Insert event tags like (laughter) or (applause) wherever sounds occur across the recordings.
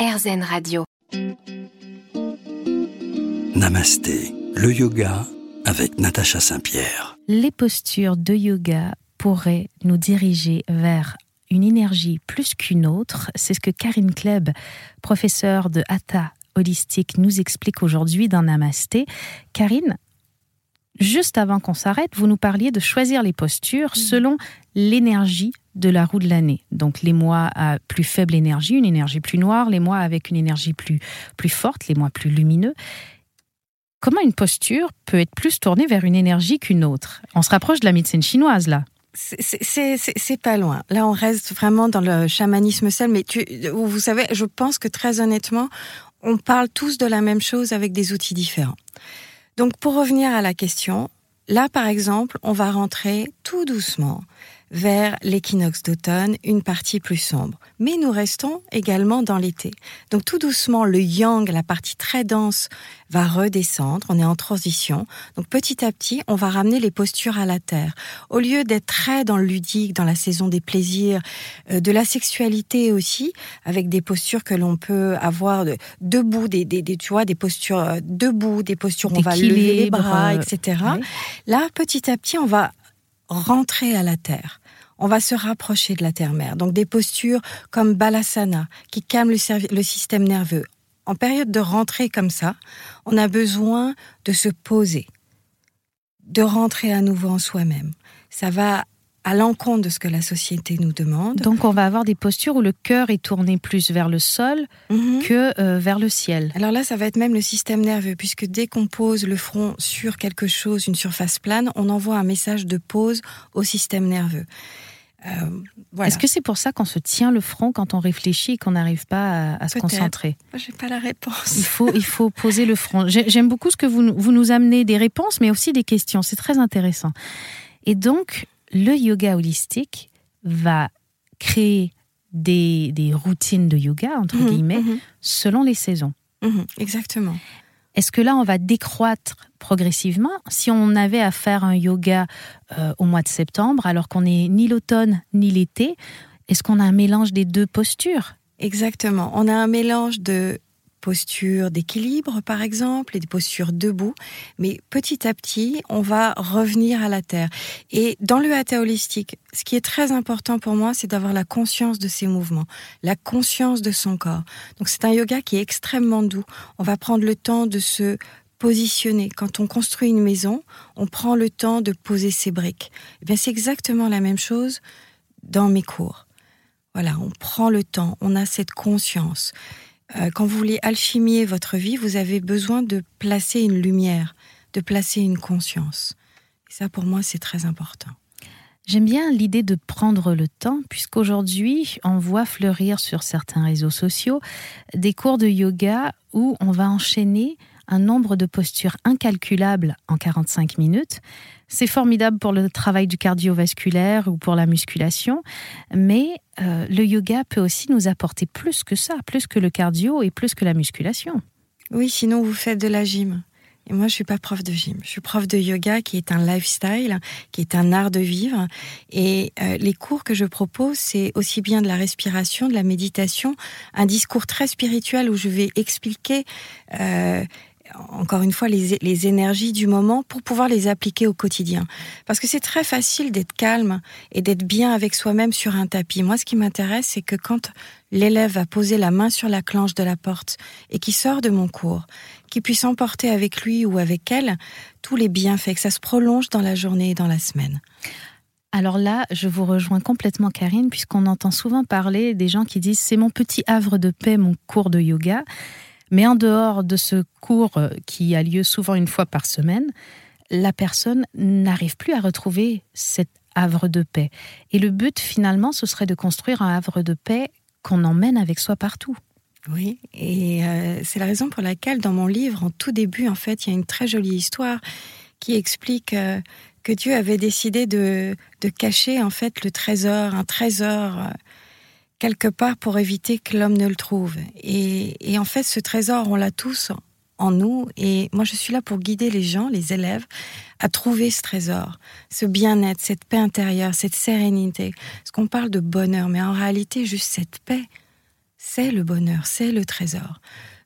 RZN Radio. Namasté, le yoga avec Natacha Saint-Pierre. Les postures de yoga pourraient nous diriger vers une énergie plus qu'une autre. C'est ce que Karine Kleb, professeure de Hatha holistique, nous explique aujourd'hui dans Namasté. Karine, juste avant qu'on s'arrête, vous nous parliez de choisir les postures selon l'énergie de la roue de l'année. Donc les mois à plus faible énergie, une énergie plus noire, les mois avec une énergie plus, plus forte, les mois plus lumineux. Comment une posture peut être plus tournée vers une énergie qu'une autre? On se rapproche de la médecine chinoise là. C'est pas loin. Là, on reste vraiment dans le chamanisme seul. Mais tu, vous savez, je pense que très honnêtement, on parle tous de la même chose avec des outils différents. Donc, pour revenir à la question, là, par exemple, on va rentrer tout doucement vers l'équinoxe d'automne, une partie plus sombre. Mais nous restons également dans l'été. Donc tout doucement, le yang, la partie très dense, va redescendre. On est en transition. Donc petit à petit, on va ramener les postures à la terre. Au lieu d'être très dans le ludique, dans la saison des plaisirs, euh, de la sexualité aussi, avec des postures que l'on peut avoir de, debout, des, des, des, tu vois, des postures euh, debout, des postures où on va lever les bras, etc. Là, petit à petit, on va rentrer à la terre. On va se rapprocher de la terre-mère. Donc des postures comme Balasana, qui calment le, système nerveux. En période de rentrée comme ça, on a besoin de se poser, de rentrer à nouveau en soi-même. Ça va à l'encontre de ce que la société nous demande. Donc on va avoir des postures où le cœur est tourné plus vers le sol mhm. que euh, vers le ciel. Alors là, ça va être même le système nerveux, puisque dès qu'on pose le front sur quelque chose, une surface plane, on envoie un message de pause au système nerveux. Euh, Est-ce que c'est pour ça qu'on se tient le front quand on réfléchit et qu'on n'arrive pas à, se concentrer? Je n'ai pas la réponse. Il faut, il faut poser le front. J'aime beaucoup ce que vous, vous nous amenez, des réponses, mais aussi des questions. C'est très intéressant. Et donc, le yoga holistique va créer des, routines de yoga, entre mhm, guillemets, mhm. selon les saisons. Mhm, exactement. Est-ce que là, on va décroître progressivement Si on avait à faire un yoga euh, au mois de septembre, alors qu'on n'est ni l'automne ni l'été, est-ce qu'on a un mélange des deux postures? Exactement. On a un mélange de postures d'équilibre, par exemple, et des postures debout. Mais petit à petit, on va revenir à la terre. Et dans le hatha holistique, ce qui est très important pour moi, c'est d'avoir la conscience de ses mouvements, la conscience de son corps. Donc c'est un yoga qui est extrêmement doux. On va prendre le temps de se positionner. Quand on construit une maison, on prend le temps de poser ses briques. Eh bien, c'est exactement la même chose dans mes cours. Voilà, on prend le temps, on a cette conscience. Euh, quand vous voulez alchimier votre vie, vous avez besoin de placer une lumière, de placer une conscience. Et ça, pour moi, c'est très important. J'aime bien l'idée de prendre le temps, puisqu'aujourd'hui, on voit fleurir sur certains réseaux sociaux des cours de yoga où on va enchaîner un nombre de postures incalculables en 45 minutes. C'est formidable pour le travail du cardiovasculaire ou pour la musculation, mais euh, le yoga peut aussi nous apporter plus que ça, plus que le cardio et plus que la musculation. Oui, sinon vous faites de la gym. Et moi, je suis pas prof de gym. Je suis prof de yoga, qui est un lifestyle, qui est un art de vivre. Et euh, les cours que je propose, c'est aussi bien de la respiration, de la méditation, un discours très spirituel où je vais expliquer euh, encore une fois, les, énergies du moment pour pouvoir les appliquer au quotidien. Parce que c'est très facile d'être calme et d'être bien avec soi-même sur un tapis. Moi, ce qui m'intéresse, c'est que quand l'élève va poser la main sur la clenche de la porte et qui sort de mon cours, qu'il puisse emporter avec lui ou avec elle tous les bienfaits, que ça se prolonge dans la journée et dans la semaine. Alors là, je vous rejoins complètement, Karine, puisqu'on entend souvent parler des gens qui disent c'est mon petit havre de paix, mon cours de yoga. Mais en dehors de ce cours euh, qui a lieu souvent une fois par semaine, la personne n'arrive plus à retrouver cet havre de paix. Et le but finalement, ce serait de construire un havre de paix qu'on emmène avec soi partout. Oui, et euh, c'est la raison pour laquelle dans mon livre, en tout début, en fait, il y a une très jolie histoire qui explique euh, que Dieu avait décidé de, de, cacher en fait le trésor, un trésor quelque part pour éviter que l'homme ne le trouve. Et, en fait, ce trésor, on l'a tous en nous. Et moi, je suis là pour guider les gens, les élèves, à trouver ce trésor, ce bien-être, cette paix intérieure, cette sérénité. Parce qu'on parle de bonheur, mais en réalité, juste cette paix, c'est le bonheur, c'est le trésor.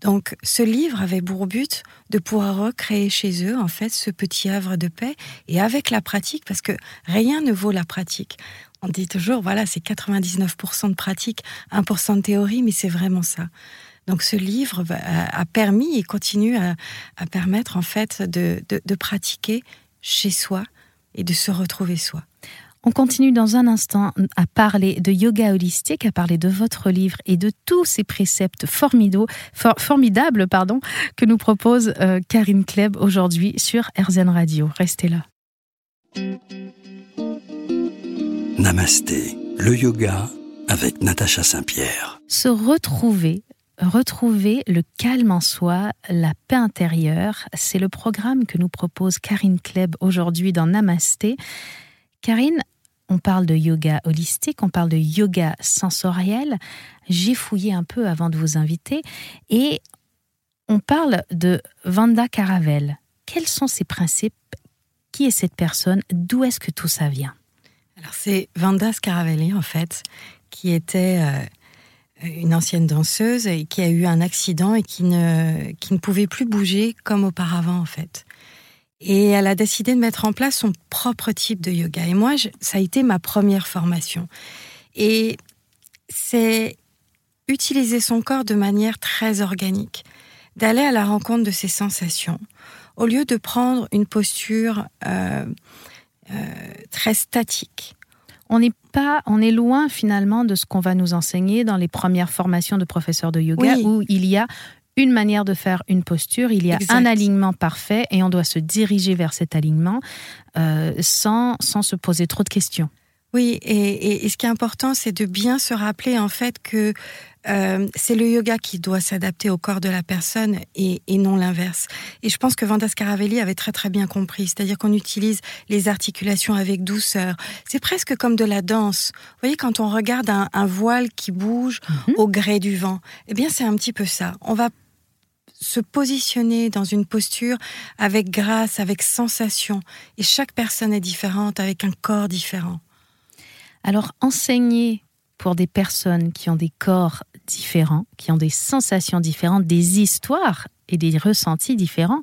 Donc ce livre avait pour but de pouvoir recréer chez eux en fait ce petit havre de paix et avec la pratique parce que rien ne vaut la pratique. On dit toujours voilà c'est 99% de pratique, 1% de théorie mais c'est vraiment ça. Donc ce livre a, permis et continue à, permettre en fait de, de pratiquer chez soi et de se retrouver soi. On continue dans un instant à parler de yoga holistique, à parler de votre livre et de tous ces préceptes formidables pardon, que nous propose euh, Karine Kleb aujourd'hui sur RZN Radio. Restez là. Namasté, le yoga avec Natacha Saint-Pierre. Se retrouver Retrouver le calme en soi, la paix intérieure, c'est le programme que nous propose Karine Kleb aujourd'hui dans Namasté. Karine, on parle de yoga holistique, on parle de yoga sensoriel. J'ai fouillé un peu avant de vous inviter et on parle de Vanda Caravel. Quels sont ses principes? Qui est cette personne? D'où est-ce que tout ça vient? Alors c'est Vanda Scaravelli en fait, qui était euh, une ancienne danseuse et qui a eu un accident et qui ne, qui ne pouvait plus bouger comme auparavant en fait. Et elle a décidé de mettre en place son propre type de yoga. Et moi, ça a été ma première formation. Et c'est utiliser son corps de manière très organique, d'aller à la rencontre de ses sensations, au lieu de prendre une posture euh, euh, très statique. On n'est pas, on est loin finalement de ce qu'on va nous enseigner dans les premières formations de professeurs de yoga, où il y a une manière de faire une posture, il y a un alignement parfait et on doit se diriger vers cet alignement euh, sans, sans se poser trop de questions. Oui, et, ce qui est important, c'est de bien se rappeler en fait que euh, c'est le yoga qui doit s'adapter au corps de la personne et, non l'inverse. Et je pense que Vanda Scaravelli avait très très bien compris, c'est-à-dire qu'on utilise les articulations avec douceur. C'est presque comme de la danse. Vous voyez, quand on regarde un, voile qui bouge mhm. au gré du vent, eh bien c'est un petit peu ça. On va se positionner dans une posture avec grâce, avec sensation. Et chaque personne est différente, avec un corps différent. Alors, enseigner pour des personnes qui ont des corps différents, qui ont des sensations différentes, des histoires et des ressentis différents,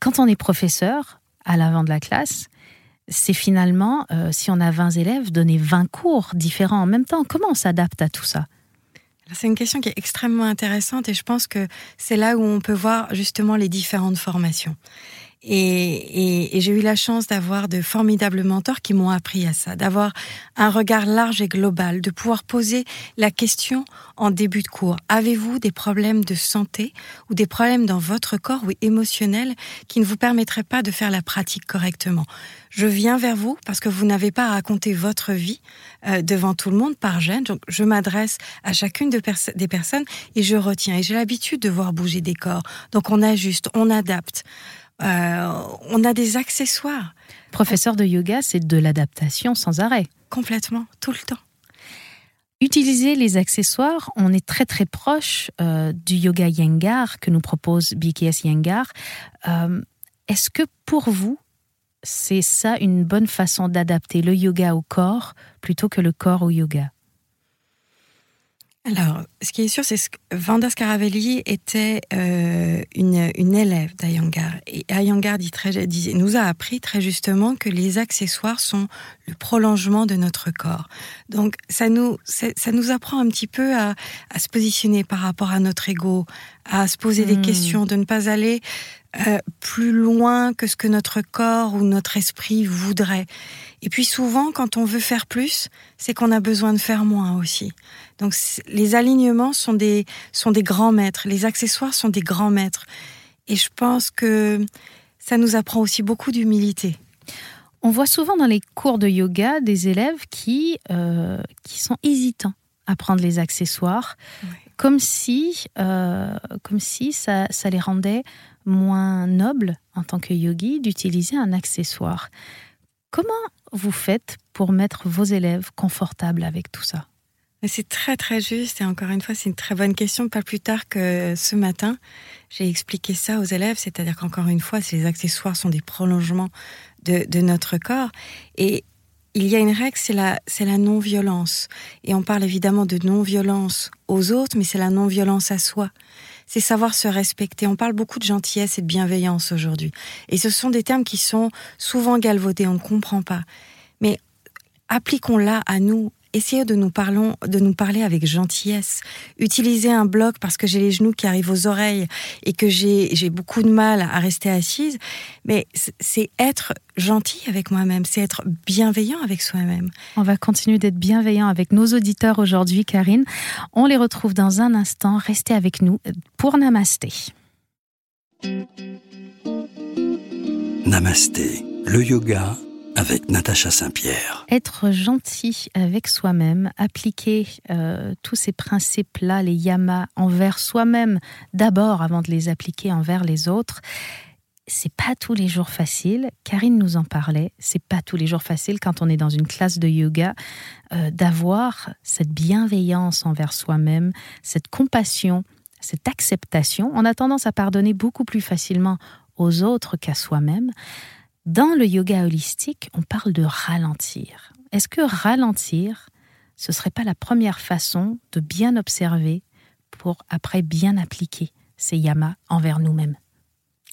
quand on est professeur à l'avant de la classe, c'est finalement, euh, si on a 20 élèves, donner 20 cours différents en même temps. Comment on s'adapte à tout ça? C'est une question qui est extrêmement intéressante et je pense que c'est là où on peut voir justement les différentes formations. Et, j'ai eu la chance d'avoir de formidables mentors qui m'ont appris à ça, d'avoir un regard large et global, de pouvoir poser la question en début de cours. Avez-vous des problèmes de santé ou des problèmes dans votre corps ou émotionnels qui ne vous permettraient pas de faire la pratique correctement? Je viens vers vous parce que vous n'avez pas à raconter votre vie euh, devant tout le monde par gêne. Donc je m'adresse à chacune des personnes et je retiens. Et j'ai l'habitude de voir bouger des corps. Donc on ajuste, on adapte. Euh, on a des accessoires. Professeur de yoga, c'est de l'adaptation sans arrêt. Complètement, tout le temps. Utiliser les accessoires, on est très très proche euh, du yoga Yengar que nous propose BKS Yengar. Euh, est-ce que pour vous, c'est ça une bonne façon d'adapter le yoga au corps plutôt que le corps au yoga? Alors, ce qui est sûr, c'est que Vanda Scaravelli était euh, une, une, élève d'Ayangar. Et Ayangar dit très, dit, nous a appris très justement que les accessoires sont le prolongement de notre corps. Donc, ça nous, ça nous apprend un petit peu à, à, se positionner par rapport à notre ego, à se poser des hmm. questions, de ne pas aller euh, plus loin que ce que notre corps ou notre esprit voudrait. Et puis souvent, quand on veut faire plus, c'est qu'on a besoin de faire moins aussi. Donc les alignements sont des, sont des grands maîtres, les accessoires sont des grands maîtres. Et je pense que ça nous apprend aussi beaucoup d'humilité. On voit souvent dans les cours de yoga des élèves qui, euh, qui sont hésitants à prendre les accessoires, comme si, euh, comme si ça, ça les rendait moins noble en tant que yogi d'utiliser un accessoire. Comment vous faites pour mettre vos élèves confortables avec tout ça? C'est très très juste et encore une fois c'est une très bonne question. Pas plus tard que ce matin, j'ai expliqué ça aux élèves, c'est-à-dire qu'encore une fois, ces accessoires sont des prolongements de, notre corps et il y a une règle, c'est la, c'est la non-violence. Et on parle évidemment de non-violence aux autres, mais c'est la non-violence à soi. C'est savoir se respecter. On parle beaucoup de gentillesse et de bienveillance aujourd'hui. Et ce sont des termes qui sont souvent galvaudés, on ne comprend pas. Mais appliquons-la à nous, essayez de nous, parlons, de nous parler avec gentillesse. Utilisez un bloc parce que j'ai les genoux qui arrivent aux oreilles et que j'ai beaucoup de mal à rester assise. Mais c'est être gentil avec moi-même, c'est être bienveillant avec soi-même. On va continuer d'être bienveillant avec nos auditeurs aujourd'hui, Karine. On les retrouve dans un instant. Restez avec nous pour Namasté. Namasté, le yoga avec Natacha Saint-Pierre. Être gentil avec soi-même, appliquer euh, tous ces principes-là, les yamas, envers soi-même d'abord avant de les appliquer envers les autres, c'est pas tous les jours facile. Karine nous en parlait. C'est pas tous les jours facile quand on est dans une classe de yoga euh, d'avoir cette bienveillance envers soi-même, cette compassion, cette acceptation. On a tendance à pardonner beaucoup plus facilement aux autres qu'à soi-même. Dans le yoga holistique, on parle de ralentir. Est-ce que ralentir, ce serait pas la première façon de bien observer pour après bien appliquer ces yamas envers nous-mêmes?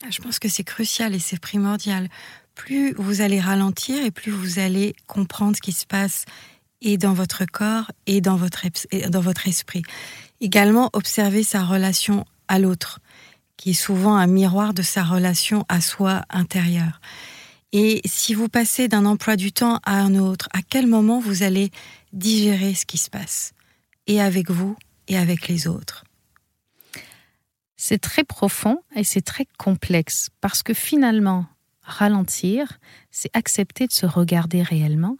Ah, Je pense que c'est crucial et c'est primordial. Plus vous allez ralentir et plus vous allez comprendre ce qui se passe et dans votre corps et dans votre, dans votre esprit. Également, observer sa relation à l'autre, qui est souvent un miroir de sa relation à soi intérieure. Et si vous passez d'un emploi du temps à un autre, à quel moment vous allez digérer ce qui se passe? Et avec vous et avec les autres. C'est très profond et c'est très complexe parce que finalement, ralentir, c'est accepter de se regarder réellement.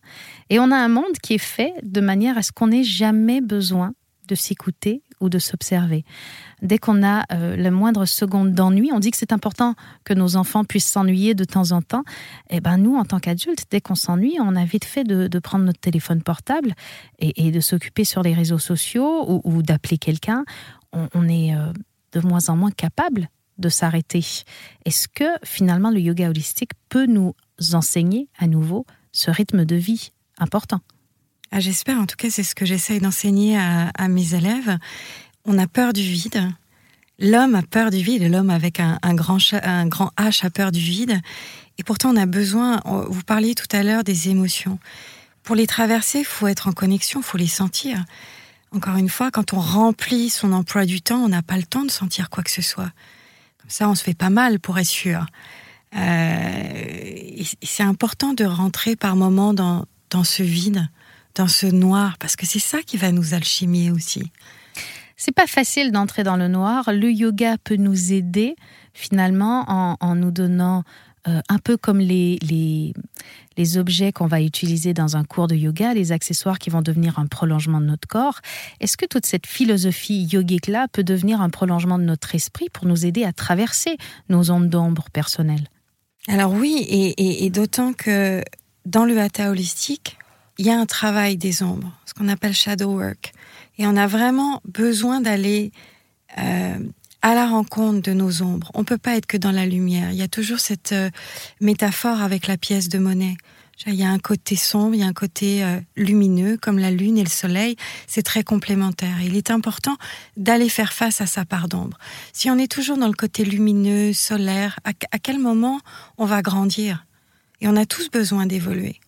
Et on a un monde qui est fait de manière à ce qu'on n'ait jamais besoin de s'écouter ou de s'observer. Dès qu'on a euh, la moindre seconde d'ennui, on dit que c'est important que nos enfants puissent s'ennuyer de temps en temps. Et eh ben nous, en tant qu'adultes, dès qu'on s'ennuie, on a vite fait de, prendre notre téléphone portable et, de s'occuper sur les réseaux sociaux ou, d'appeler quelqu'un. On, est euh, de moins en moins capable de s'arrêter. Est-ce que finalement le yoga holistique peut nous enseigner à nouveau ce rythme de vie important? Ah, J'espère, en tout cas c'est ce que j'essaye d'enseigner à, mes élèves. On a peur du vide. L'homme a peur du vide, l'homme avec un, grand, H a peur du vide. Et pourtant, on a besoin, vous parliez tout à l'heure des émotions. Pour les traverser, il faut être en connexion, il faut les sentir. Encore une fois, quand on remplit son emploi du temps, on n'a pas le temps de sentir quoi que ce soit. Comme ça, on se fait pas mal, pour être sûr. Euh, c'est important de rentrer par moments dans ce vide, dans ce noir, parce que c'est ça qui va nous alchimier aussi. C'est pas facile d'entrer dans le noir. Le yoga peut nous aider finalement en, nous donnant euh, un peu comme les, les, les objets qu'on va utiliser dans un cours de yoga, les accessoires qui vont devenir un prolongement de notre corps. Est-ce que toute cette philosophie yogique-là peut devenir un prolongement de notre esprit pour nous aider à traverser nos ondes d'ombre personnelles? Alors oui, et, et d'autant que dans le hatha holistique, il y a un travail des ombres, ce qu'on appelle shadow work. Et on a vraiment besoin d'aller euh, à la rencontre de nos ombres. On peut pas être que dans la lumière. Il y a toujours cette euh, métaphore avec la pièce de monnaie. Il y a un côté sombre, il y a un côté euh, lumineux, comme la lune et le soleil. C'est très complémentaire. Il est important d'aller faire face à sa part d'ombre. Si on est toujours dans le côté lumineux, solaire, à quel moment on va grandir? Et on a tous besoin d'évoluer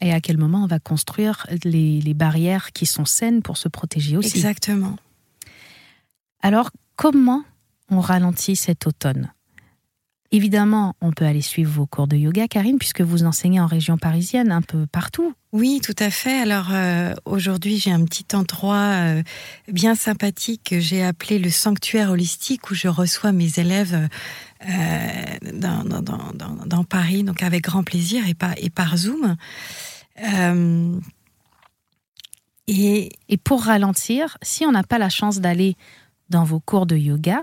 et à quel moment on va construire les, barrières qui sont saines pour se protéger aussi? Exactement. Alors, comment on ralentit cet automne? Évidemment, on peut aller suivre vos cours de yoga, Karine, puisque vous enseignez en région parisienne, un peu partout. Oui, tout à fait. Alors euh, aujourd'hui, j'ai un petit endroit euh, bien sympathique que j'ai appelé le sanctuaire holistique où je reçois mes élèves euh, dans, dans, Paris, donc avec grand plaisir et par, et par Zoom. Euh, et, pour ralentir, si on n'a pas la chance d'aller dans vos cours de yoga,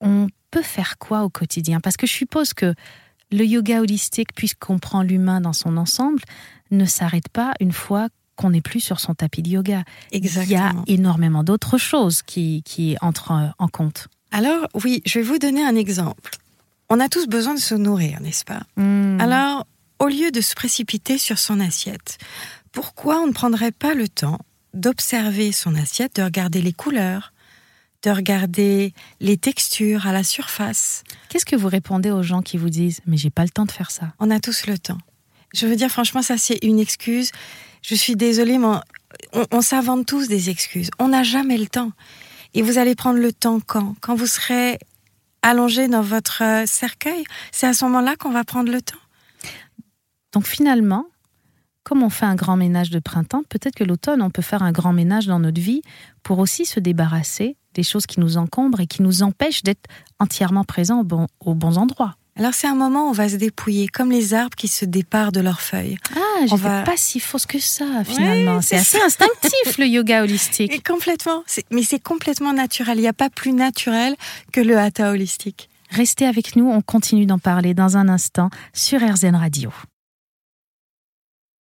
on peut faire quoi au quotidien? Parce que je suppose que le yoga holistique, puisqu'on prend l'humain dans son ensemble, ne s'arrête pas une fois qu'on n'est plus sur son tapis de yoga. Exactement. Il y a énormément d'autres choses qui, qui entrent en compte. Alors oui, je vais vous donner un exemple. On a tous besoin de se nourrir, n'est-ce pas? Hmm. Alors, au lieu de se précipiter sur son assiette, pourquoi on ne prendrait pas le temps d'observer son assiette, de regarder les couleurs, de regarder les textures à la surface. Qu'est-ce que vous répondez aux gens qui vous disent mais j'ai pas le temps de faire ça? On a tous le temps. Je veux dire franchement ça c'est une excuse. Je suis désolée mais on, on s'invente tous des excuses. On n'a jamais le temps. Et vous allez prendre le temps quand? Quand vous serez allongé dans votre euh, cercueil, c'est à ce moment-là qu'on va prendre le temps. Donc finalement, comme on fait un grand ménage de printemps, peut-être que l'automne, on peut faire un grand ménage dans notre vie pour aussi se débarrasser des choses qui nous encombrent et qui nous empêchent d'être entièrement présents aux bons, endroits. Alors c'est un moment où on va se dépouiller, comme les arbres qui se départent de leurs feuilles. Ah, je va... pas si fausse que ça finalement. c'est assez instinctif le yoga holistique. (laughs) Et complètement, mais c'est complètement naturel. Il n'y a pas plus naturel que le hatha holistique. Restez avec nous, on continue d'en parler dans un instant sur RZN Radio.